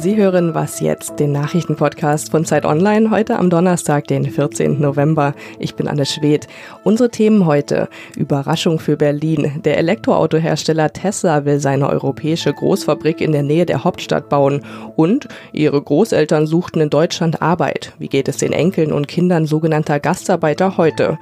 Sie hören Was jetzt, den Nachrichtenpodcast von Zeit Online, heute am Donnerstag, den 14. November. Ich bin Anne Schwedt. Unsere Themen heute. Überraschung für Berlin. Der Elektroautohersteller Tesla will seine europäische Großfabrik in der Nähe der Hauptstadt bauen. Und ihre Großeltern suchten in Deutschland Arbeit. Wie geht es den Enkeln und Kindern sogenannter Gastarbeiter heute?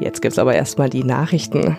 Jetzt gibt's aber erstmal die Nachrichten.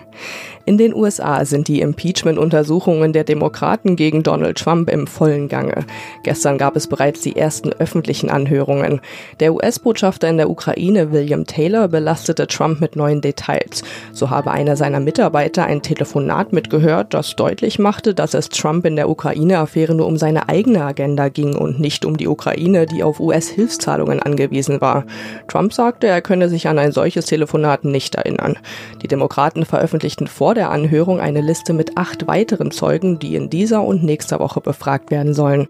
In den USA sind die Impeachment-Untersuchungen der Demokraten gegen Donald Trump im vollen Gange. Gestern gab es bereits die ersten öffentlichen Anhörungen. Der US-Botschafter in der Ukraine, William Taylor, belastete Trump mit neuen Details. So habe einer seiner Mitarbeiter ein Telefonat mitgehört, das deutlich machte, dass es Trump in der Ukraine-Affäre nur um seine eigene Agenda ging und nicht um die Ukraine, die auf US-Hilfszahlungen angewiesen war. Trump sagte, er könne sich an ein solches Telefonat nicht erinnern. Die Demokraten veröffentlichten vor der Anhörung eine Liste mit acht weiteren Zeugen, die in dieser und nächster Woche befragt werden sollen.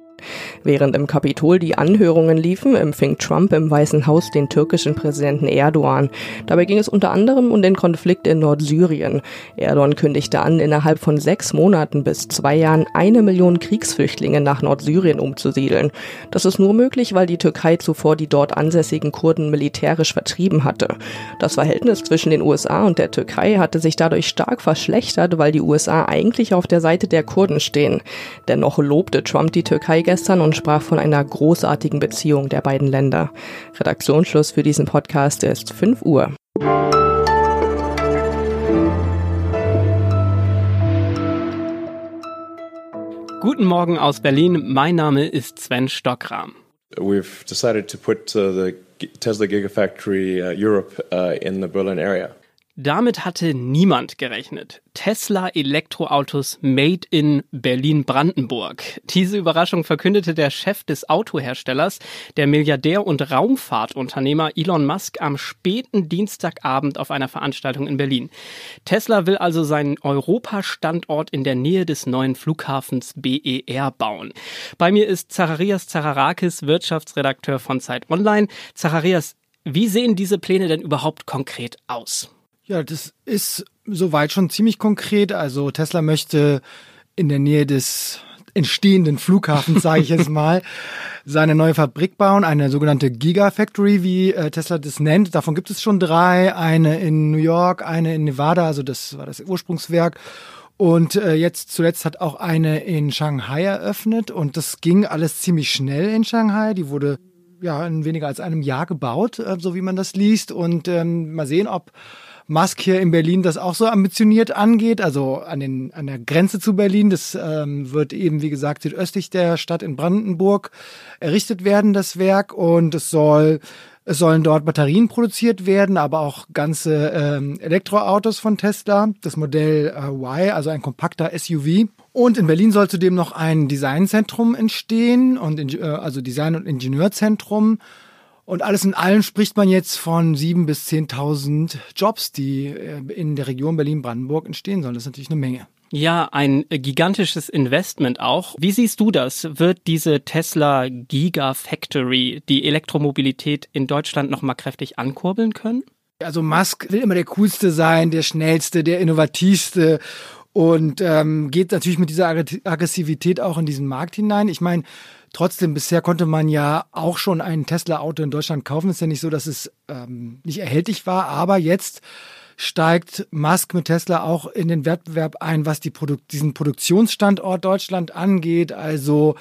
Während im Kapitol die Anhörungen liefen, empfing Trump im Weißen Haus den türkischen Präsidenten Erdogan. Dabei ging es unter anderem um den Konflikt in Nordsyrien. Erdogan kündigte an, innerhalb von sechs Monaten bis zwei Jahren eine Million Kriegsflüchtlinge nach Nordsyrien umzusiedeln. Das ist nur möglich, weil die Türkei zuvor die dort ansässigen Kurden militärisch vertrieben hatte. Das Verhältnis zwischen den USA und der Türkei hatte sich dadurch stark verschlechtert, weil die USA eigentlich auf der Seite der Kurden stehen. Dennoch lobte Trump die Türkei gestern und sprach von einer großartigen Beziehung der beiden Länder. Redaktionsschluss für diesen Podcast ist 5 Uhr. Guten Morgen aus Berlin. Mein Name ist Sven Stockram. We've decided to put uh, the Tesla Gigafactory uh, Europe uh, in the Berlin area. Damit hatte niemand gerechnet. Tesla Elektroautos Made in Berlin-Brandenburg. Diese Überraschung verkündete der Chef des Autoherstellers, der Milliardär und Raumfahrtunternehmer Elon Musk am späten Dienstagabend auf einer Veranstaltung in Berlin. Tesla will also seinen Europastandort in der Nähe des neuen Flughafens BER bauen. Bei mir ist Zacharias Zacharakis, Wirtschaftsredakteur von Zeit Online. Zacharias, wie sehen diese Pläne denn überhaupt konkret aus? Ja, das ist soweit schon ziemlich konkret. Also Tesla möchte in der Nähe des entstehenden Flughafens, sage ich jetzt mal, seine neue Fabrik bauen, eine sogenannte Gigafactory, wie äh, Tesla das nennt. Davon gibt es schon drei, eine in New York, eine in Nevada, also das war das Ursprungswerk. Und äh, jetzt zuletzt hat auch eine in Shanghai eröffnet und das ging alles ziemlich schnell in Shanghai. Die wurde ja in weniger als einem Jahr gebaut, äh, so wie man das liest. Und ähm, mal sehen, ob Musk hier in Berlin das auch so ambitioniert angeht, also an, den, an der Grenze zu Berlin. Das ähm, wird eben, wie gesagt, südöstlich der Stadt in Brandenburg errichtet werden, das Werk. Und es soll es sollen dort Batterien produziert werden, aber auch ganze ähm, Elektroautos von Tesla, das Modell äh, Y, also ein kompakter SUV. Und in Berlin soll zudem noch ein Designzentrum entstehen, und äh, also Design- und Ingenieurzentrum. Und alles in allem spricht man jetzt von sieben bis zehntausend Jobs, die äh, in der Region Berlin-Brandenburg entstehen sollen. Das ist natürlich eine Menge. Ja, ein gigantisches Investment auch. Wie siehst du das? Wird diese Tesla Gigafactory die Elektromobilität in Deutschland nochmal kräftig ankurbeln können? Also Musk will immer der coolste sein, der schnellste, der innovativste und ähm, geht natürlich mit dieser Aggressivität auch in diesen Markt hinein. Ich meine, Trotzdem, bisher konnte man ja auch schon ein Tesla-Auto in Deutschland kaufen. Ist ja nicht so, dass es ähm, nicht erhältlich war, aber jetzt steigt Musk mit Tesla auch in den Wettbewerb ein, was die Produ diesen Produktionsstandort Deutschland angeht. Also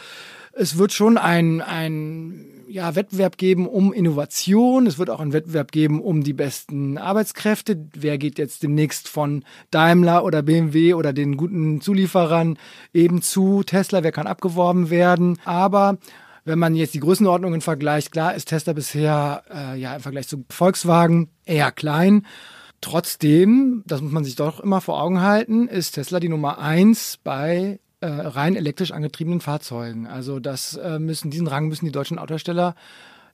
es wird schon ein, ein ja, Wettbewerb geben um Innovation. Es wird auch einen Wettbewerb geben um die besten Arbeitskräfte. Wer geht jetzt demnächst von Daimler oder BMW oder den guten Zulieferern eben zu Tesla? Wer kann abgeworben werden? Aber wenn man jetzt die Größenordnungen vergleicht, klar ist Tesla bisher äh, ja im Vergleich zu Volkswagen eher klein. Trotzdem, das muss man sich doch immer vor Augen halten, ist Tesla die Nummer eins bei äh, rein elektrisch angetriebenen Fahrzeugen. Also das äh, müssen, diesen Rang müssen die deutschen Autohersteller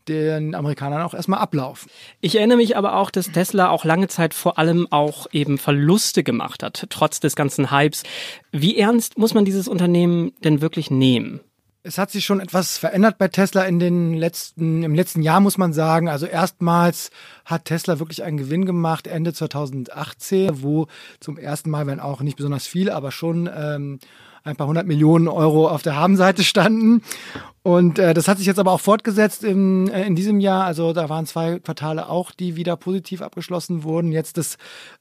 den Amerikanern auch erstmal ablaufen. Ich erinnere mich aber auch, dass Tesla auch lange Zeit vor allem auch eben Verluste gemacht hat, trotz des ganzen Hypes. Wie ernst muss man dieses Unternehmen denn wirklich nehmen? Es hat sich schon etwas verändert bei Tesla in den letzten, im letzten Jahr muss man sagen. Also erstmals hat Tesla wirklich einen Gewinn gemacht Ende 2018, wo zum ersten Mal, wenn auch nicht besonders viel, aber schon ähm, ein paar hundert Millionen Euro auf der Habenseite standen. Und äh, das hat sich jetzt aber auch fortgesetzt im, äh, in diesem Jahr. Also da waren zwei Quartale auch, die wieder positiv abgeschlossen wurden. Jetzt das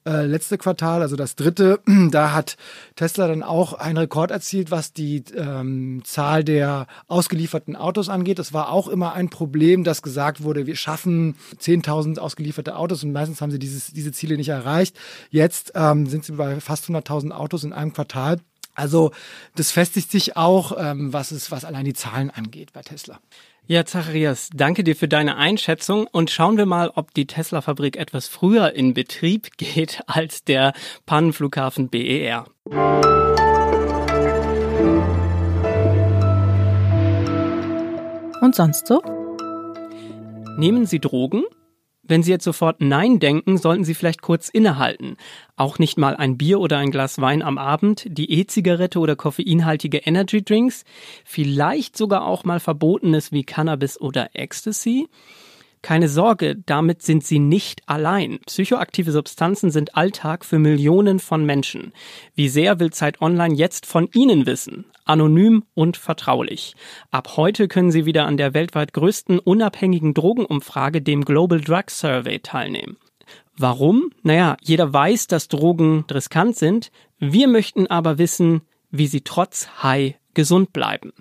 äh, letzte Quartal, also das dritte, da hat Tesla dann auch einen Rekord erzielt, was die ähm, Zahl der ausgelieferten Autos angeht. Das war auch immer ein Problem, dass gesagt wurde, wir schaffen 10.000 ausgelieferte Autos und meistens haben sie dieses, diese Ziele nicht erreicht. Jetzt ähm, sind sie bei fast 100.000 Autos in einem Quartal. Also das festigt sich auch, ähm, was es, was allein die Zahlen angeht bei Tesla. Ja, Zacharias, danke dir für deine Einschätzung und schauen wir mal, ob die Tesla-Fabrik etwas früher in Betrieb geht als der Pannenflughafen BER. Und sonst so? Nehmen Sie Drogen? Wenn Sie jetzt sofort Nein denken, sollten Sie vielleicht kurz innehalten. Auch nicht mal ein Bier oder ein Glas Wein am Abend, die E-Zigarette oder koffeinhaltige Energy Drinks, vielleicht sogar auch mal Verbotenes wie Cannabis oder Ecstasy. Keine Sorge, damit sind Sie nicht allein. Psychoaktive Substanzen sind Alltag für Millionen von Menschen. Wie sehr will Zeit Online jetzt von Ihnen wissen? Anonym und vertraulich. Ab heute können Sie wieder an der weltweit größten unabhängigen Drogenumfrage, dem Global Drug Survey, teilnehmen. Warum? Naja, jeder weiß, dass Drogen riskant sind. Wir möchten aber wissen, wie sie trotz High gesund bleiben.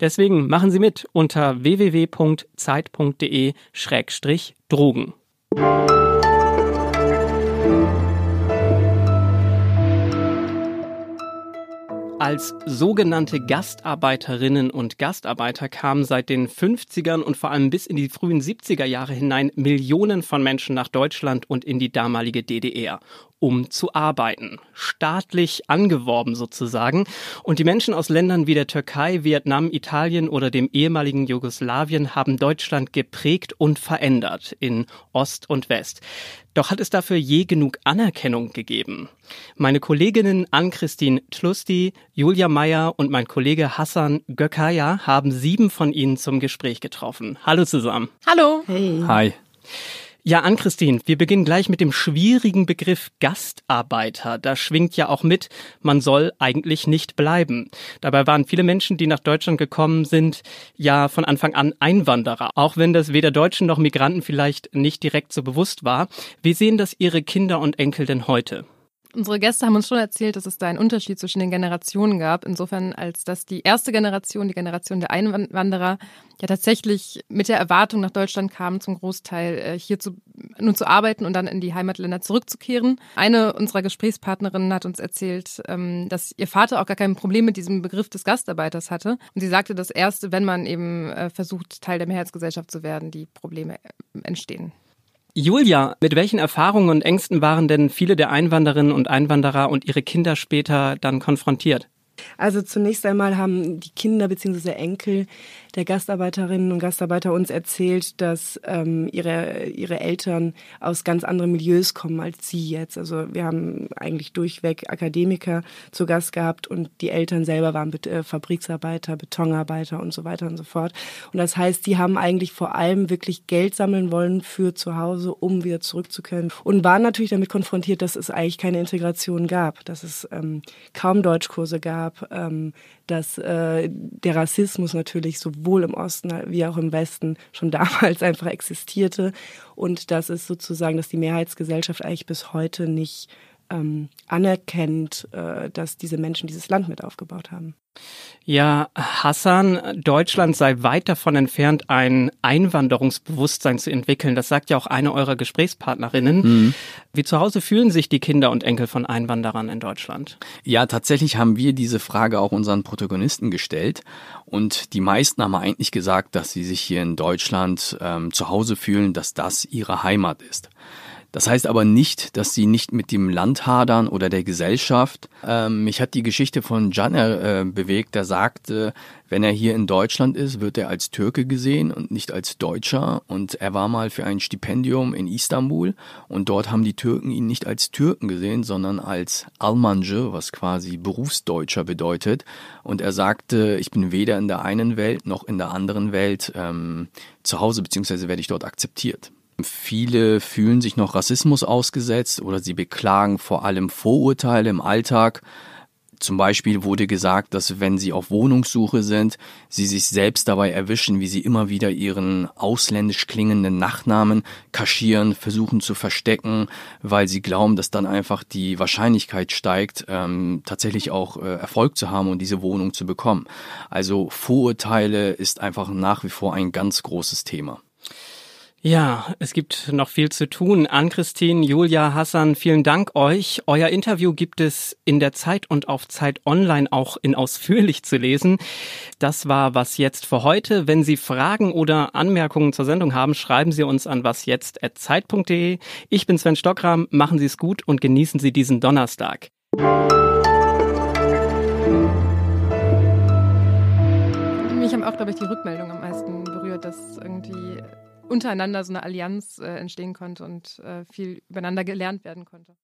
Deswegen machen Sie mit unter www.zeit.de-drogen. Als sogenannte Gastarbeiterinnen und Gastarbeiter kamen seit den 50ern und vor allem bis in die frühen 70er Jahre hinein Millionen von Menschen nach Deutschland und in die damalige DDR um zu arbeiten. Staatlich angeworben sozusagen. Und die Menschen aus Ländern wie der Türkei, Vietnam, Italien oder dem ehemaligen Jugoslawien haben Deutschland geprägt und verändert in Ost und West. Doch hat es dafür je genug Anerkennung gegeben? Meine Kolleginnen Ann-Christine Tlusti, Julia Meyer und mein Kollege Hassan Gökaya haben sieben von ihnen zum Gespräch getroffen. Hallo zusammen. Hallo. Hey. Hi. Ja, an Christine, wir beginnen gleich mit dem schwierigen Begriff Gastarbeiter. Da schwingt ja auch mit, man soll eigentlich nicht bleiben. Dabei waren viele Menschen, die nach Deutschland gekommen sind, ja von Anfang an Einwanderer, auch wenn das weder Deutschen noch Migranten vielleicht nicht direkt so bewusst war. Wie sehen das Ihre Kinder und Enkel denn heute? Unsere Gäste haben uns schon erzählt, dass es da einen Unterschied zwischen den Generationen gab, insofern als dass die erste Generation, die Generation der Einwanderer, ja tatsächlich mit der Erwartung nach Deutschland kam, zum Großteil äh, hier zu, nun zu arbeiten und dann in die Heimatländer zurückzukehren. Eine unserer Gesprächspartnerinnen hat uns erzählt, ähm, dass ihr Vater auch gar kein Problem mit diesem Begriff des Gastarbeiters hatte. Und sie sagte, dass erst, wenn man eben äh, versucht, Teil der Mehrheitsgesellschaft zu werden, die Probleme äh, entstehen. Julia, mit welchen Erfahrungen und Ängsten waren denn viele der Einwanderinnen und Einwanderer und ihre Kinder später dann konfrontiert? Also zunächst einmal haben die Kinder bzw. Enkel der Gastarbeiterinnen und Gastarbeiter uns erzählt, dass ähm, ihre, ihre Eltern aus ganz anderen Milieus kommen als sie jetzt. Also wir haben eigentlich durchweg Akademiker zu Gast gehabt und die Eltern selber waren äh, Fabriksarbeiter, Betonarbeiter und so weiter und so fort. Und das heißt, sie haben eigentlich vor allem wirklich Geld sammeln wollen für zu Hause, um wieder zurückzukehren und waren natürlich damit konfrontiert, dass es eigentlich keine Integration gab, dass es ähm, kaum Deutschkurse gab ähm, dass äh, der Rassismus natürlich sowohl im Osten wie auch im Westen schon damals einfach existierte und dass es sozusagen, dass die Mehrheitsgesellschaft eigentlich bis heute nicht ähm, anerkennt, äh, dass diese Menschen dieses Land mit aufgebaut haben. Ja, Hassan, Deutschland sei weit davon entfernt, ein Einwanderungsbewusstsein zu entwickeln. Das sagt ja auch eine eurer Gesprächspartnerinnen. Mhm. Wie zu Hause fühlen sich die Kinder und Enkel von Einwanderern in Deutschland? Ja, tatsächlich haben wir diese Frage auch unseren Protagonisten gestellt. Und die meisten haben eigentlich gesagt, dass sie sich hier in Deutschland ähm, zu Hause fühlen, dass das ihre Heimat ist. Das heißt aber nicht, dass sie nicht mit dem Land hadern oder der Gesellschaft. Ähm, mich hat die Geschichte von Caner äh, bewegt, der sagte, wenn er hier in Deutschland ist, wird er als Türke gesehen und nicht als Deutscher. Und er war mal für ein Stipendium in Istanbul und dort haben die Türken ihn nicht als Türken gesehen, sondern als Almancı, was quasi Berufsdeutscher bedeutet. Und er sagte, ich bin weder in der einen Welt noch in der anderen Welt ähm, zu Hause, beziehungsweise werde ich dort akzeptiert. Viele fühlen sich noch Rassismus ausgesetzt oder sie beklagen vor allem Vorurteile im Alltag. Zum Beispiel wurde gesagt, dass wenn sie auf Wohnungssuche sind, sie sich selbst dabei erwischen, wie sie immer wieder ihren ausländisch klingenden Nachnamen kaschieren, versuchen zu verstecken, weil sie glauben, dass dann einfach die Wahrscheinlichkeit steigt, ähm, tatsächlich auch äh, Erfolg zu haben und diese Wohnung zu bekommen. Also Vorurteile ist einfach nach wie vor ein ganz großes Thema. Ja, es gibt noch viel zu tun. Ann-Christine, Julia, Hassan, vielen Dank euch. Euer Interview gibt es in der Zeit und auf Zeit Online auch in ausführlich zu lesen. Das war was jetzt für heute. Wenn Sie Fragen oder Anmerkungen zur Sendung haben, schreiben Sie uns an wasjetzt@zeit.de. Ich bin Sven Stockram. Machen Sie es gut und genießen Sie diesen Donnerstag. Mich haben auch, glaube ich, die Rückmeldung am meisten berührt, dass irgendwie untereinander so eine Allianz äh, entstehen konnte und äh, viel übereinander gelernt werden konnte.